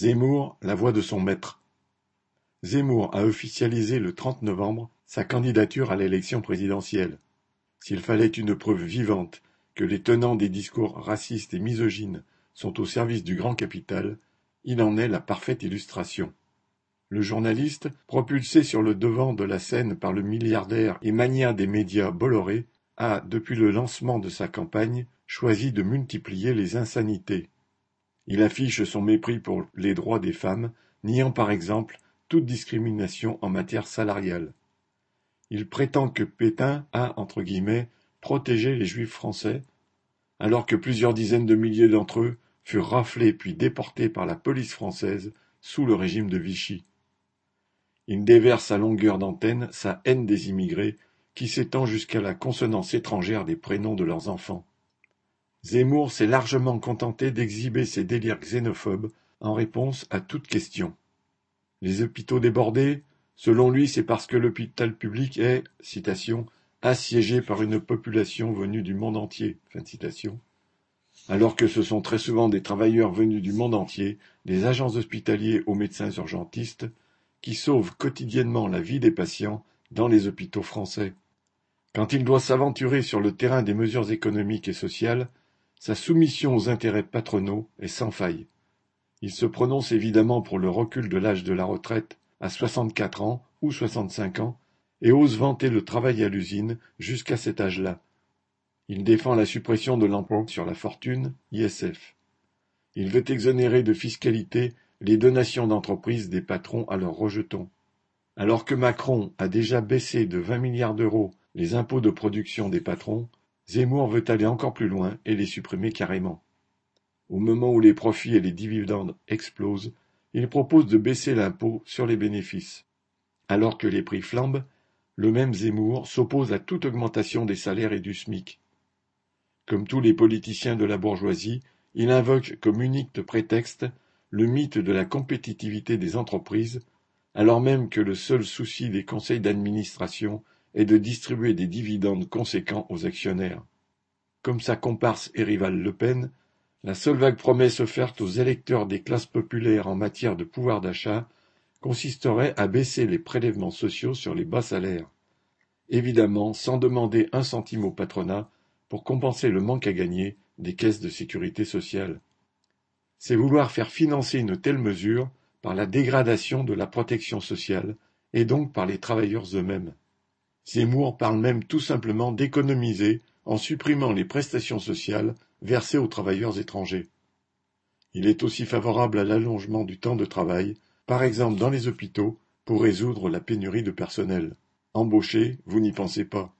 Zemmour, la voix de son maître. Zemmour a officialisé le 30 novembre sa candidature à l'élection présidentielle. S'il fallait une preuve vivante que les tenants des discours racistes et misogynes sont au service du grand capital, il en est la parfaite illustration. Le journaliste, propulsé sur le devant de la scène par le milliardaire et mania des médias Bolloré, a, depuis le lancement de sa campagne, choisi de multiplier les insanités. Il affiche son mépris pour les droits des femmes, niant par exemple toute discrimination en matière salariale. Il prétend que Pétain a, entre guillemets, protégé les juifs français, alors que plusieurs dizaines de milliers d'entre eux furent raflés puis déportés par la police française sous le régime de Vichy. Il déverse à longueur d'antenne sa haine des immigrés, qui s'étend jusqu'à la consonance étrangère des prénoms de leurs enfants. Zemmour s'est largement contenté d'exhiber ses délires xénophobes en réponse à toute question. Les hôpitaux débordés, selon lui, c'est parce que l'hôpital public est, citation, assiégé par une population venue du monde entier, fin citation. Alors que ce sont très souvent des travailleurs venus du monde entier, des agents hospitaliers aux médecins urgentistes, qui sauvent quotidiennement la vie des patients dans les hôpitaux français. Quand il doit s'aventurer sur le terrain des mesures économiques et sociales, sa soumission aux intérêts patronaux est sans faille. Il se prononce évidemment pour le recul de l'âge de la retraite à soixante-quatre ans ou soixante-cinq ans et ose vanter le travail à l'usine jusqu'à cet âge-là. Il défend la suppression de l'impôt sur la fortune, ISF. Il veut exonérer de fiscalité les donations d'entreprises des patrons à leurs rejetons. Alors que Macron a déjà baissé de vingt milliards d'euros les impôts de production des patrons, Zemmour veut aller encore plus loin et les supprimer carrément. Au moment où les profits et les dividendes explosent, il propose de baisser l'impôt sur les bénéfices. Alors que les prix flambent, le même Zemmour s'oppose à toute augmentation des salaires et du SMIC. Comme tous les politiciens de la bourgeoisie, il invoque comme unique prétexte le mythe de la compétitivité des entreprises, alors même que le seul souci des conseils d'administration et de distribuer des dividendes conséquents aux actionnaires. Comme sa comparse et rivale Le Pen, la seule vague promesse offerte aux électeurs des classes populaires en matière de pouvoir d'achat consisterait à baisser les prélèvements sociaux sur les bas salaires, évidemment sans demander un centime au patronat pour compenser le manque à gagner des caisses de sécurité sociale. C'est vouloir faire financer une telle mesure par la dégradation de la protection sociale et donc par les travailleurs eux-mêmes. Zemmour parle même tout simplement d'économiser en supprimant les prestations sociales versées aux travailleurs étrangers. Il est aussi favorable à l'allongement du temps de travail, par exemple dans les hôpitaux, pour résoudre la pénurie de personnel. Embaucher, vous n'y pensez pas.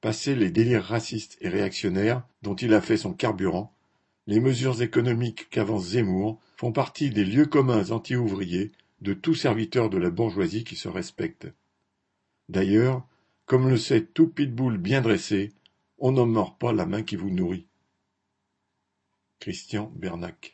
Passé les délires racistes et réactionnaires dont il a fait son carburant, les mesures économiques qu'avance Zemmour font partie des lieux communs anti-ouvriers de tout serviteur de la bourgeoisie qui se respecte. D'ailleurs, comme le sait tout pitbull bien dressé, on ne mord pas la main qui vous nourrit. Christian Bernac